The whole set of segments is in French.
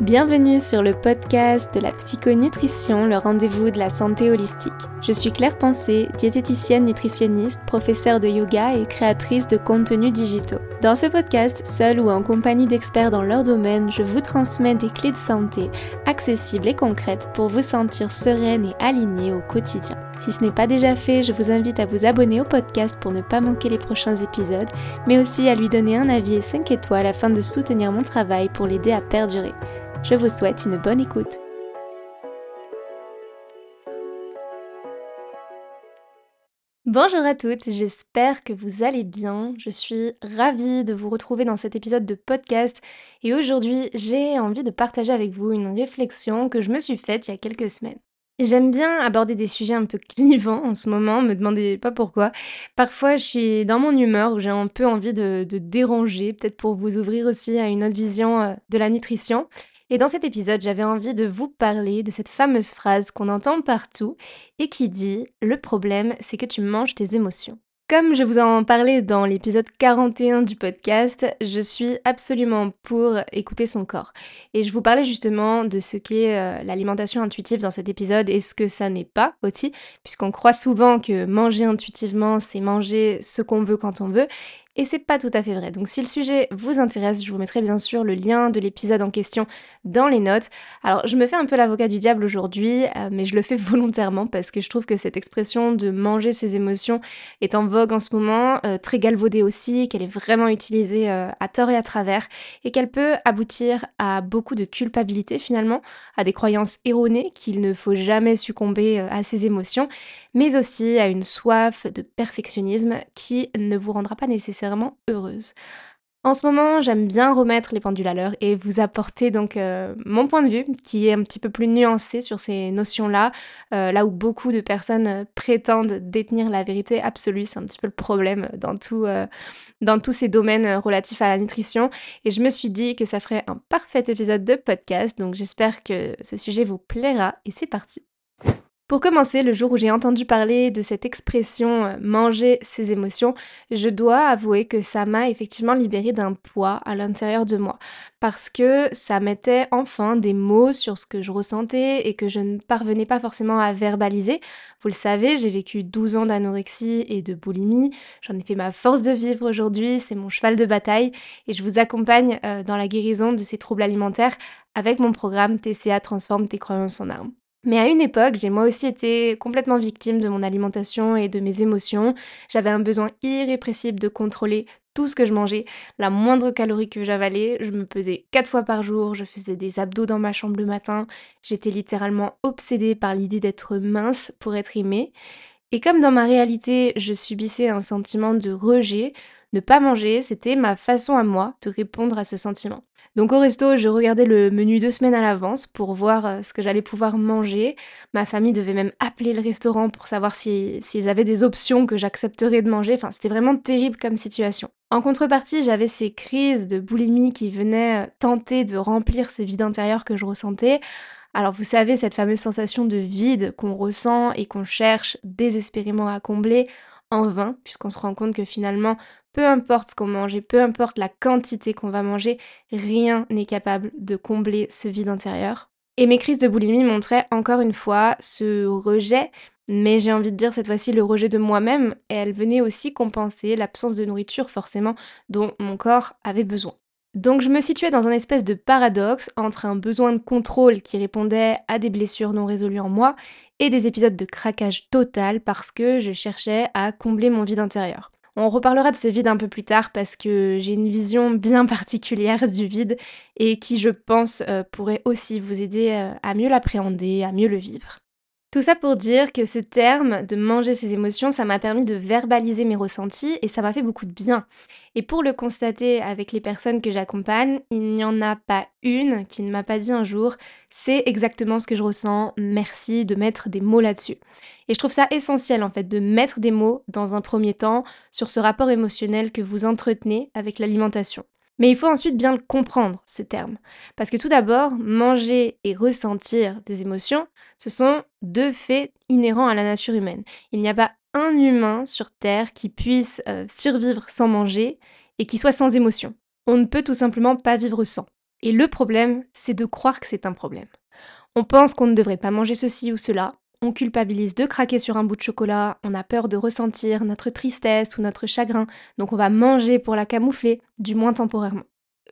Bienvenue sur le podcast de la psychonutrition, le rendez-vous de la santé holistique. Je suis Claire Pensée, diététicienne nutritionniste, professeure de yoga et créatrice de contenus digitaux. Dans ce podcast, seule ou en compagnie d'experts dans leur domaine, je vous transmets des clés de santé accessibles et concrètes pour vous sentir sereine et alignée au quotidien. Si ce n'est pas déjà fait, je vous invite à vous abonner au podcast pour ne pas manquer les prochains épisodes, mais aussi à lui donner un avis et 5 étoiles afin de soutenir mon travail pour l'aider à perdurer. Je vous souhaite une bonne écoute. Bonjour à toutes, j'espère que vous allez bien. Je suis ravie de vous retrouver dans cet épisode de podcast et aujourd'hui j'ai envie de partager avec vous une réflexion que je me suis faite il y a quelques semaines. J'aime bien aborder des sujets un peu clivants en ce moment, me demandez pas pourquoi. Parfois, je suis dans mon humeur où j'ai un peu envie de, déranger, peut-être pour vous ouvrir aussi à une autre vision euh, de la nutrition. Et dans cet épisode, j'avais envie de vous parler de cette fameuse phrase qu'on entend partout et qui dit ⁇ Le problème, c'est que tu manges tes émotions ⁇ comme je vous en parlais dans l'épisode 41 du podcast, je suis absolument pour écouter son corps. Et je vous parlais justement de ce qu'est euh, l'alimentation intuitive dans cet épisode et ce que ça n'est pas aussi, puisqu'on croit souvent que manger intuitivement, c'est manger ce qu'on veut quand on veut. Et c'est pas tout à fait vrai. Donc si le sujet vous intéresse, je vous mettrai bien sûr le lien de l'épisode en question dans les notes. Alors je me fais un peu l'avocat du diable aujourd'hui, euh, mais je le fais volontairement parce que je trouve que cette expression de manger ses émotions est en vogue en ce moment, euh, très galvaudée aussi, qu'elle est vraiment utilisée euh, à tort et à travers, et qu'elle peut aboutir à beaucoup de culpabilité finalement, à des croyances erronées qu'il ne faut jamais succomber à ses émotions, mais aussi à une soif de perfectionnisme qui ne vous rendra pas nécessairement heureuse. En ce moment, j'aime bien remettre les pendules à l'heure et vous apporter donc euh, mon point de vue qui est un petit peu plus nuancé sur ces notions-là, euh, là où beaucoup de personnes euh, prétendent détenir la vérité absolue, c'est un petit peu le problème dans, tout, dans tous ces domaines relatifs à la nutrition. Et je me suis dit que ça ferait un parfait épisode de podcast, donc j'espère que ce sujet vous plaira et c'est parti. Pour commencer, le jour où j'ai entendu parler de cette expression euh, manger ses émotions, je dois avouer que ça m'a effectivement libéré d'un poids à l'intérieur de moi parce que ça mettait enfin des mots sur ce que je ressentais et que je ne parvenais pas forcément à verbaliser. Vous le savez, j'ai vécu 12 ans d'anorexie et de boulimie, j'en ai fait ma force de vivre aujourd'hui, c'est mon cheval de bataille et je vous accompagne euh, dans la guérison de ces troubles alimentaires avec mon programme TCA Transforme tes croyances en armes. Mais à une époque, j'ai moi aussi été complètement victime de mon alimentation et de mes émotions. J'avais un besoin irrépressible de contrôler tout ce que je mangeais, la moindre calorie que j'avalais. Je me pesais quatre fois par jour, je faisais des abdos dans ma chambre le matin. J'étais littéralement obsédée par l'idée d'être mince pour être aimée. Et comme dans ma réalité, je subissais un sentiment de rejet, ne pas manger, c'était ma façon à moi de répondre à ce sentiment. Donc au resto, je regardais le menu deux semaines à l'avance pour voir euh, ce que j'allais pouvoir manger. Ma famille devait même appeler le restaurant pour savoir s'ils avaient des options que j'accepterais de manger. Enfin, c'était vraiment terrible comme situation. En contrepartie, j'avais ces crises de boulimie qui venaient euh, tenter de remplir ce vide intérieur que je ressentais. Alors vous savez, cette fameuse sensation de vide qu'on ressent et qu'on cherche désespérément à combler en vain, puisqu'on se rend compte que finalement, peu importe ce qu'on mange et peu importe la quantité qu'on va manger, rien n'est capable de combler ce vide intérieur. Et mes crises de boulimie montraient encore une fois ce rejet, mais j'ai envie de dire cette fois-ci le rejet de moi-même, et elle venait aussi compenser l'absence de nourriture forcément dont mon corps avait besoin. Donc je me situais dans un espèce de paradoxe entre un besoin de contrôle qui répondait à des blessures non résolues en moi et des épisodes de craquage total parce que je cherchais à combler mon vide intérieur. On reparlera de ce vide un peu plus tard parce que j'ai une vision bien particulière du vide et qui je pense euh, pourrait aussi vous aider euh, à mieux l'appréhender, à mieux le vivre. Tout ça pour dire que ce terme de manger ses émotions, ça m'a permis de verbaliser mes ressentis et ça m'a fait beaucoup de bien. Et pour le constater avec les personnes que j'accompagne, il n'y en a pas une qui ne m'a pas dit un jour c'est exactement ce que je ressens, merci de mettre des mots là-dessus. Et je trouve ça essentiel en fait de mettre des mots dans un premier temps sur ce rapport émotionnel que vous entretenez avec l'alimentation. Mais il faut ensuite bien le comprendre, ce terme. Parce que tout d'abord, manger et ressentir des émotions, ce sont deux faits inhérents à la nature humaine. Il n'y a pas un humain sur Terre qui puisse euh, survivre sans manger et qui soit sans émotion. On ne peut tout simplement pas vivre sans. Et le problème, c'est de croire que c'est un problème. On pense qu'on ne devrait pas manger ceci ou cela, on culpabilise de craquer sur un bout de chocolat, on a peur de ressentir notre tristesse ou notre chagrin, donc on va manger pour la camoufler, du moins temporairement.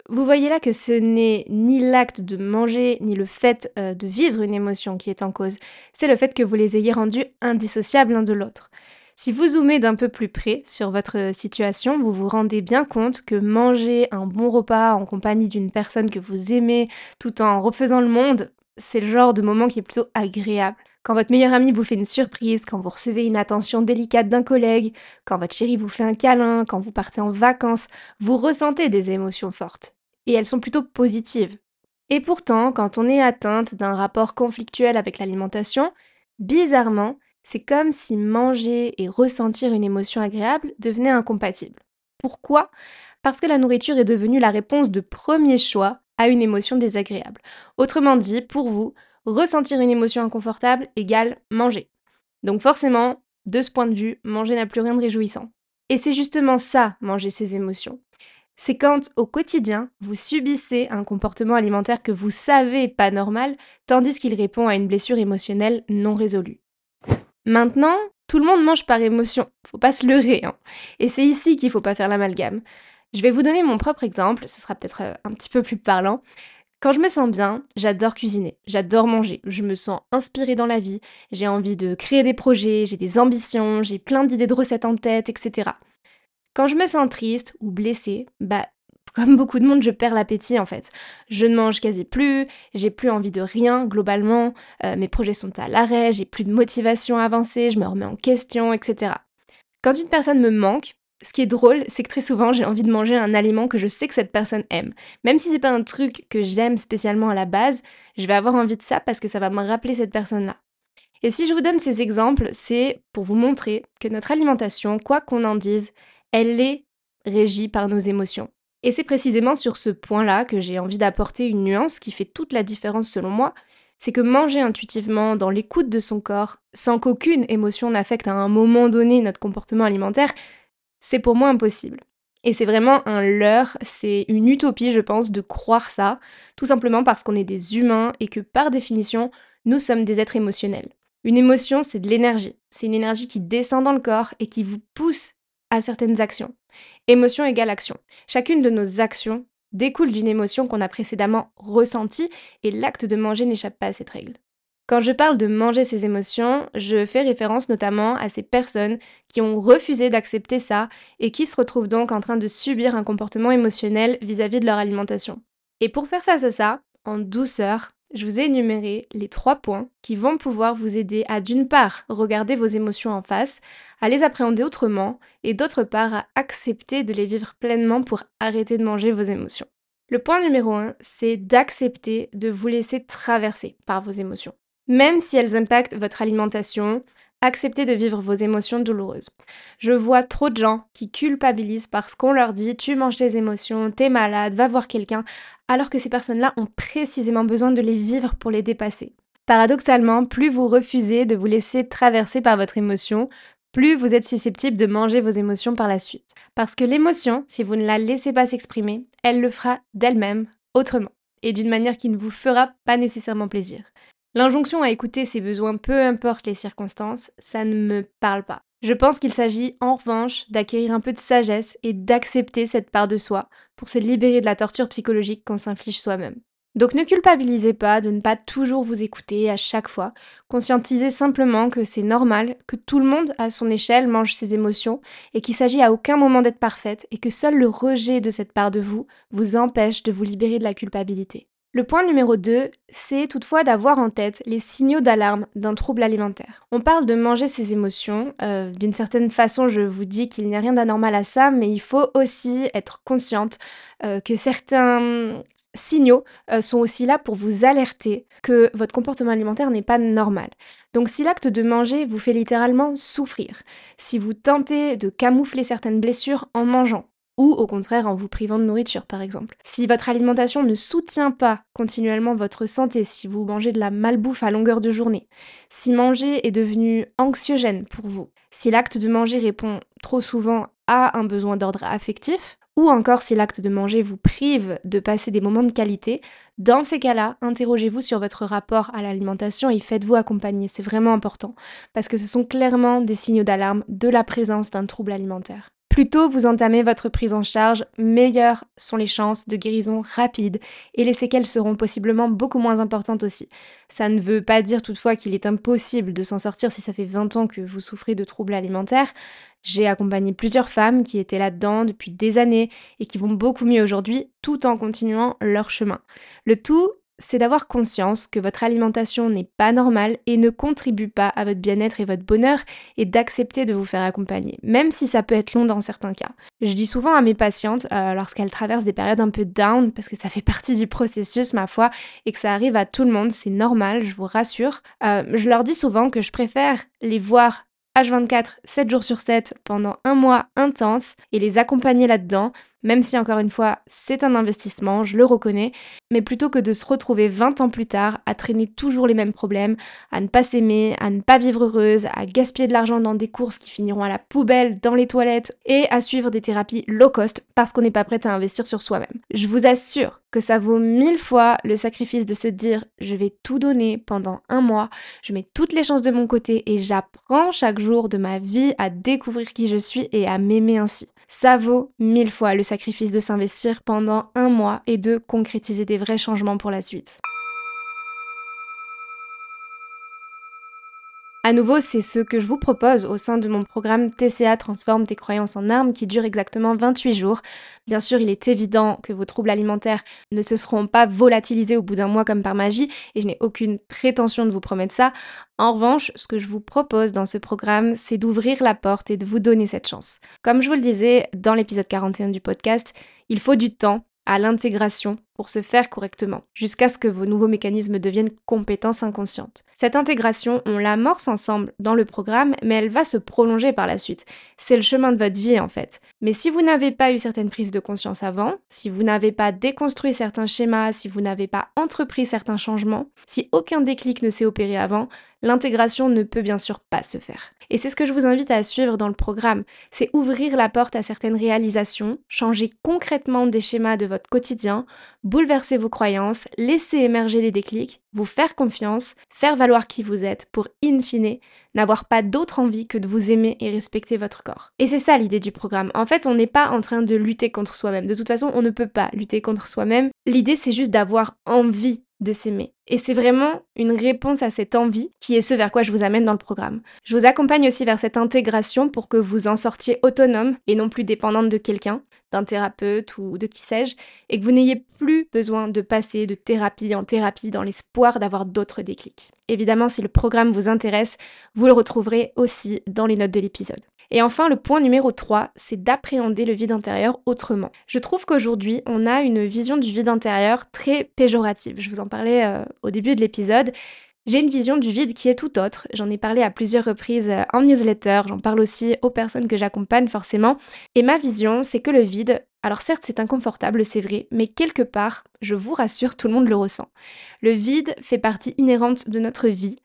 Vous voyez là que ce n'est ni l'acte de manger, ni le fait euh, de vivre une émotion qui est en cause, c'est le fait que vous les ayez rendus indissociables l'un de l'autre. Si vous zoomez d'un peu plus près sur votre situation, vous vous rendez bien compte que manger un bon repas en compagnie d'une personne que vous aimez tout en refaisant le monde, c'est le genre de moment qui est plutôt agréable. Quand votre meilleur ami vous fait une surprise, quand vous recevez une attention délicate d'un collègue, quand votre chéri vous fait un câlin, quand vous partez en vacances, vous ressentez des émotions fortes. Et elles sont plutôt positives. Et pourtant, quand on est atteinte d'un rapport conflictuel avec l'alimentation, bizarrement, c'est comme si manger et ressentir une émotion agréable devenaient incompatibles. Pourquoi? Parce que la nourriture est devenue la réponse de premier choix à une émotion désagréable. Autrement dit, pour vous, ressentir une émotion inconfortable égale manger. Donc forcément, de ce point de vue, manger n'a plus rien de réjouissant. Et c'est justement ça, manger ses émotions. C'est quand, au quotidien, vous subissez un comportement alimentaire que vous savez pas normal, tandis qu'il répond à une blessure émotionnelle non résolue. Maintenant, tout le monde mange par émotion, faut pas se leurrer. Hein. Et c'est ici qu'il faut pas faire l'amalgame. Je vais vous donner mon propre exemple, ce sera peut-être euh, un petit peu plus parlant. Quand je me sens bien, j'adore cuisiner, j'adore manger, je me sens inspirée dans la vie, j'ai envie de créer des projets, j'ai des ambitions, j'ai plein d'idées de recettes en tête, etc. Quand je me sens triste ou blessée, bah comme beaucoup de monde, je perds l'appétit en fait. Je ne mange quasi plus, j'ai plus envie de rien globalement, euh, mes projets sont à l'arrêt, j'ai plus de motivation à avancer, je me remets en question, etc. Quand une personne me manque, ce qui est drôle, c'est que très souvent j'ai envie de manger un aliment que je sais que cette personne aime. Même si c'est pas un truc que j'aime spécialement à la base, je vais avoir envie de ça parce que ça va me rappeler cette personne-là. Et si je vous donne ces exemples, c'est pour vous montrer que notre alimentation, quoi qu'on en dise, elle est régie par nos émotions. Et c'est précisément sur ce point-là que j'ai envie d'apporter une nuance qui fait toute la différence selon moi, c'est que manger intuitivement dans l'écoute de son corps, sans qu'aucune émotion n'affecte à un moment donné notre comportement alimentaire, c'est pour moi impossible. Et c'est vraiment un leurre, c'est une utopie je pense de croire ça, tout simplement parce qu'on est des humains et que par définition, nous sommes des êtres émotionnels. Une émotion, c'est de l'énergie. C'est une énergie qui descend dans le corps et qui vous pousse à certaines actions. Émotion égale action. Chacune de nos actions découle d'une émotion qu'on a précédemment ressentie et l'acte de manger n'échappe pas à cette règle. Quand je parle de manger ses émotions, je fais référence notamment à ces personnes qui ont refusé d'accepter ça et qui se retrouvent donc en train de subir un comportement émotionnel vis-à-vis -vis de leur alimentation. Et pour faire face à ça, en douceur, je vous ai énuméré les trois points qui vont pouvoir vous aider à d'une part regarder vos émotions en face, à les appréhender autrement et d'autre part à accepter de les vivre pleinement pour arrêter de manger vos émotions. Le point numéro un, c'est d'accepter de vous laisser traverser par vos émotions. Même si elles impactent votre alimentation, acceptez de vivre vos émotions douloureuses. Je vois trop de gens qui culpabilisent parce qu'on leur dit tu manges tes émotions, t'es malade, va voir quelqu'un, alors que ces personnes-là ont précisément besoin de les vivre pour les dépasser. Paradoxalement, plus vous refusez de vous laisser traverser par votre émotion, plus vous êtes susceptible de manger vos émotions par la suite. Parce que l'émotion, si vous ne la laissez pas s'exprimer, elle le fera d'elle-même, autrement, et d'une manière qui ne vous fera pas nécessairement plaisir. L'injonction à écouter ses besoins peu importe les circonstances, ça ne me parle pas. Je pense qu'il s'agit en revanche d'acquérir un peu de sagesse et d'accepter cette part de soi pour se libérer de la torture psychologique qu'on s'inflige soi-même. Donc ne culpabilisez pas de ne pas toujours vous écouter à chaque fois. Conscientisez simplement que c'est normal, que tout le monde à son échelle mange ses émotions et qu'il s'agit à aucun moment d'être parfaite et que seul le rejet de cette part de vous vous empêche de vous libérer de la culpabilité. Le point numéro 2, c'est toutefois d'avoir en tête les signaux d'alarme d'un trouble alimentaire. On parle de manger ses émotions. Euh, d'une certaine façon, je vous dis qu'il n'y a rien d'anormal à ça, mais il faut aussi être consciente euh, que certains signaux euh, sont aussi là pour vous alerter que votre comportement alimentaire n'est pas normal. Donc si l'acte de manger vous fait littéralement souffrir, si vous tentez de camoufler certaines blessures en mangeant, ou au contraire en vous privant de nourriture par exemple. Si votre alimentation ne soutient pas continuellement votre santé, si vous mangez de la malbouffe à longueur de journée, si manger est devenu anxiogène pour vous, si l'acte de manger répond trop souvent à un besoin d'ordre affectif, ou encore si l'acte de manger vous prive de passer des moments de qualité, dans ces cas-là, interrogez-vous sur votre rapport à l'alimentation et faites-vous accompagner. C'est vraiment important parce que ce sont clairement des signaux d'alarme de la présence d'un trouble alimentaire. Plus tôt vous entamez votre prise en charge, meilleures sont les chances de guérison rapide et les séquelles seront possiblement beaucoup moins importantes aussi. Ça ne veut pas dire toutefois qu'il est impossible de s'en sortir si ça fait 20 ans que vous souffrez de troubles alimentaires. J'ai accompagné plusieurs femmes qui étaient là-dedans depuis des années et qui vont beaucoup mieux aujourd'hui tout en continuant leur chemin. Le tout, c'est d'avoir conscience que votre alimentation n'est pas normale et ne contribue pas à votre bien-être et votre bonheur et d'accepter de vous faire accompagner, même si ça peut être long dans certains cas. Je dis souvent à mes patientes, euh, lorsqu'elles traversent des périodes un peu down, parce que ça fait partie du processus, ma foi, et que ça arrive à tout le monde, c'est normal, je vous rassure, euh, je leur dis souvent que je préfère les voir H24, 7 jours sur 7, pendant un mois intense, et les accompagner là-dedans, même si encore une fois c'est un investissement, je le reconnais, mais plutôt que de se retrouver 20 ans plus tard à traîner toujours les mêmes problèmes, à ne pas s'aimer, à ne pas vivre heureuse, à gaspiller de l'argent dans des courses qui finiront à la poubelle, dans les toilettes, et à suivre des thérapies low cost parce qu'on n'est pas prête à investir sur soi-même. Je vous assure que ça vaut mille fois le sacrifice de se dire je vais tout donner pendant un mois, je mets toutes les chances de mon côté et j'apprends chaque jour de ma vie à découvrir qui je suis et à m'aimer ainsi. Ça vaut mille fois le sacrifice de s'investir pendant un mois et de concrétiser des vrais changements pour la suite. À nouveau, c'est ce que je vous propose au sein de mon programme TCA Transforme tes croyances en armes qui dure exactement 28 jours. Bien sûr, il est évident que vos troubles alimentaires ne se seront pas volatilisés au bout d'un mois comme par magie et je n'ai aucune prétention de vous promettre ça. En revanche, ce que je vous propose dans ce programme, c'est d'ouvrir la porte et de vous donner cette chance. Comme je vous le disais dans l'épisode 41 du podcast, il faut du temps à l'intégration pour se faire correctement, jusqu'à ce que vos nouveaux mécanismes deviennent compétences inconscientes. Cette intégration, on l'amorce ensemble dans le programme, mais elle va se prolonger par la suite. C'est le chemin de votre vie en fait. Mais si vous n'avez pas eu certaines prises de conscience avant, si vous n'avez pas déconstruit certains schémas, si vous n'avez pas entrepris certains changements, si aucun déclic ne s'est opéré avant, l'intégration ne peut bien sûr pas se faire. Et c'est ce que je vous invite à suivre dans le programme, c'est ouvrir la porte à certaines réalisations, changer concrètement des schémas de votre quotidien, bouleverser vos croyances, laisser émerger des déclics, vous faire confiance, faire valoir qui vous êtes pour, in fine, n'avoir pas d'autre envie que de vous aimer et respecter votre corps. Et c'est ça l'idée du programme. En fait, on n'est pas en train de lutter contre soi-même. De toute façon, on ne peut pas lutter contre soi-même. L'idée, c'est juste d'avoir envie de s'aimer. Et c'est vraiment une réponse à cette envie qui est ce vers quoi je vous amène dans le programme. Je vous accompagne aussi vers cette intégration pour que vous en sortiez autonome et non plus dépendante de quelqu'un, d'un thérapeute ou de qui sais-je, et que vous n'ayez plus besoin de passer de thérapie en thérapie dans l'espoir d'avoir d'autres déclics. Évidemment, si le programme vous intéresse, vous le retrouverez aussi dans les notes de l'épisode. Et enfin, le point numéro 3, c'est d'appréhender le vide intérieur autrement. Je trouve qu'aujourd'hui, on a une vision du vide intérieur très péjorative. Je vous en parlais euh, au début de l'épisode. J'ai une vision du vide qui est tout autre. J'en ai parlé à plusieurs reprises euh, en newsletter, j'en parle aussi aux personnes que j'accompagne forcément. Et ma vision, c'est que le vide, alors certes c'est inconfortable, c'est vrai, mais quelque part, je vous rassure, tout le monde le ressent. Le vide fait partie inhérente de notre vie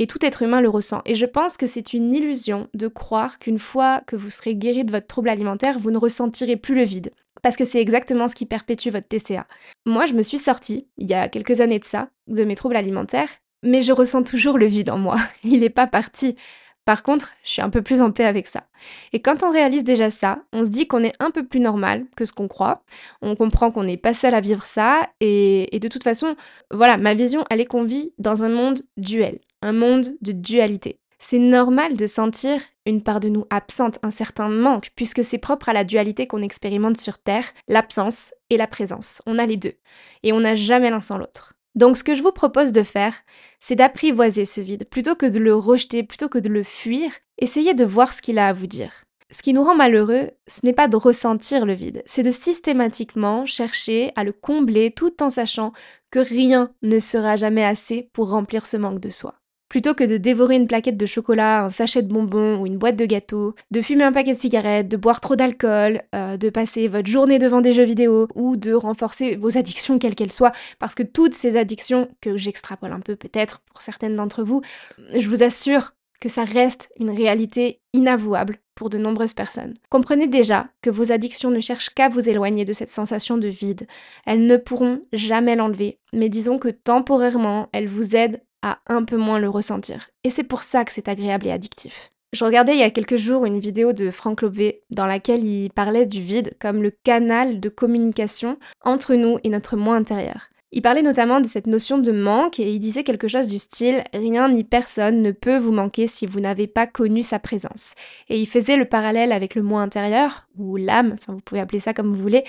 et tout être humain le ressent. Et je pense que c'est une illusion de croire qu'une fois que vous serez guéri de votre trouble alimentaire, vous ne ressentirez plus le vide. Parce que c'est exactement ce qui perpétue votre TCA. Moi, je me suis sortie, il y a quelques années de ça, de mes troubles alimentaires, mais je ressens toujours le vide en moi. Il n'est pas parti. Par contre, je suis un peu plus en paix avec ça. Et quand on réalise déjà ça, on se dit qu'on est un peu plus normal que ce qu'on croit. On comprend qu'on n'est pas seul à vivre ça. Et, de toute façon, voilà, ma vision, elle est qu'on vit dans un monde duel un monde de dualité. C'est normal de sentir une part de nous absente, un certain manque, puisque c'est propre à la dualité qu'on expérimente sur Terre, l'absence et la présence. On a les deux, et on n'a jamais l'un sans l'autre. Donc ce que je vous propose de faire, c'est d'apprivoiser ce vide, plutôt que de le rejeter, plutôt que de le fuir, essayez de voir ce qu'il a à vous dire. Ce qui nous rend malheureux, ce n'est pas de ressentir le vide, c'est de systématiquement chercher à le combler tout en sachant que rien ne sera jamais assez pour remplir ce manque de soi. Plutôt que de dévorer une plaquette de chocolat, un sachet de bonbons ou une boîte de gâteaux, de fumer un paquet de cigarettes, de boire trop d'alcool, euh, de passer votre journée devant des jeux vidéo ou de renforcer vos addictions quelles qu'elles soient, parce que toutes ces addictions, que j'extrapole un peu peut-être pour certaines d'entre vous, je vous assure que ça reste une réalité inavouable pour de nombreuses personnes. Comprenez déjà que vos addictions ne cherchent qu'à vous éloigner de cette sensation de vide. Elles ne pourront jamais l'enlever, mais disons que temporairement, elles vous aident un peu moins le ressentir. Et c'est pour ça que c'est agréable et addictif. Je regardais il y a quelques jours une vidéo de Frank Lobé dans laquelle il parlait du vide comme le canal de communication entre nous et notre moi intérieur. Il parlait notamment de cette notion de manque et il disait quelque chose du style Rien ni personne ne peut vous manquer si vous n'avez pas connu sa présence. Et il faisait le parallèle avec le moi intérieur, ou l'âme, enfin vous pouvez appeler ça comme vous voulez,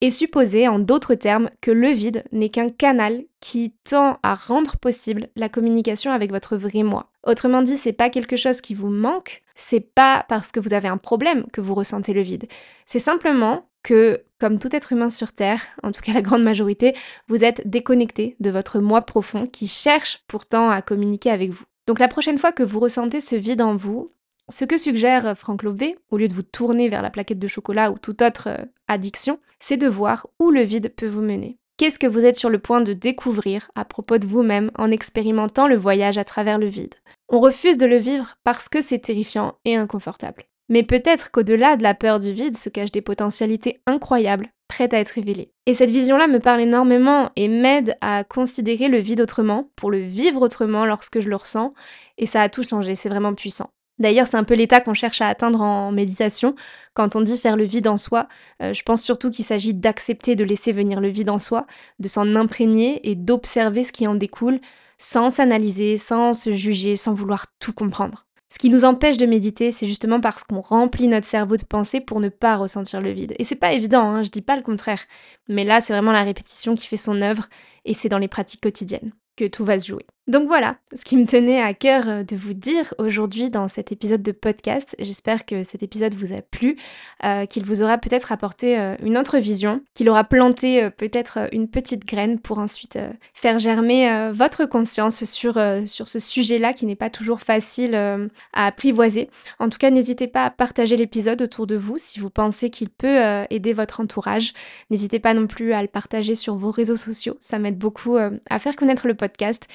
et supposer en d'autres termes que le vide n'est qu'un canal qui tend à rendre possible la communication avec votre vrai moi. Autrement dit, c'est pas quelque chose qui vous manque, c'est pas parce que vous avez un problème que vous ressentez le vide. C'est simplement que, comme tout être humain sur Terre, en tout cas la grande majorité, vous êtes déconnecté de votre moi profond qui cherche pourtant à communiquer avec vous. Donc la prochaine fois que vous ressentez ce vide en vous, ce que suggère Franck Lobé, au lieu de vous tourner vers la plaquette de chocolat ou toute autre euh, addiction, c'est de voir où le vide peut vous mener. Qu'est-ce que vous êtes sur le point de découvrir à propos de vous-même en expérimentant le voyage à travers le vide? On refuse de le vivre parce que c'est terrifiant et inconfortable. Mais peut-être qu'au-delà de la peur du vide se cachent des potentialités incroyables, prêtes à être révélées. Et cette vision-là me parle énormément et m'aide à considérer le vide autrement, pour le vivre autrement lorsque je le ressens, et ça a tout changé, c'est vraiment puissant. D'ailleurs, c'est un peu l'état qu'on cherche à atteindre en méditation. Quand on dit faire le vide en soi, euh, je pense surtout qu'il s'agit d'accepter de laisser venir le vide en soi, de s'en imprégner et d'observer ce qui en découle, sans s'analyser, sans se juger, sans vouloir tout comprendre. Ce qui nous empêche de méditer, c'est justement parce qu'on remplit notre cerveau de pensées pour ne pas ressentir le vide. Et c'est pas évident, hein, je dis pas le contraire. Mais là, c'est vraiment la répétition qui fait son œuvre, et c'est dans les pratiques quotidiennes que tout va se jouer. Donc voilà, ce qui me tenait à cœur euh, de vous dire aujourd'hui dans cet épisode de podcast. J'espère que cet épisode vous a plu, euh, qu'il vous aura peut-être apporté euh, une autre vision, qu'il aura planté peut-être une petite graine pour ensuite faire germer votre conscience sur, sur ce sujet-là qui n'est pas toujours facile à apprivoiser. En tout cas, n'hésitez pas à partager l'épisode autour de vous si vous pensez qu'il peut aider votre entourage. N'hésitez pas non plus à le partager sur vos réseaux sociaux, ça m'aide beaucoup à faire connaître le podcast.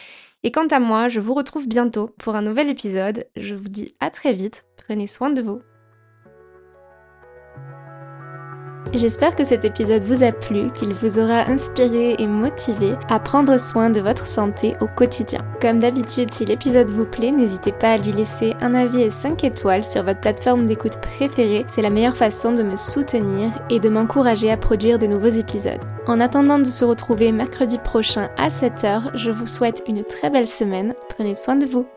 Et quant à moi, je vous retrouve bientôt pour un nouvel épisode. Je vous dis à très vite. Prenez soin de vous. J'espère que cet épisode vous a plu, qu'il vous aura inspiré et motivé à prendre soin de votre santé au quotidien. Comme d'habitude, si l'épisode vous plaît, n'hésitez pas à lui laisser un avis et 5 étoiles sur votre plateforme d'écoute préférée. C'est la meilleure façon de me soutenir et de m'encourager à produire de nouveaux épisodes. En attendant de se retrouver mercredi prochain à 7h, je vous souhaite une très belle semaine. Prenez soin de vous.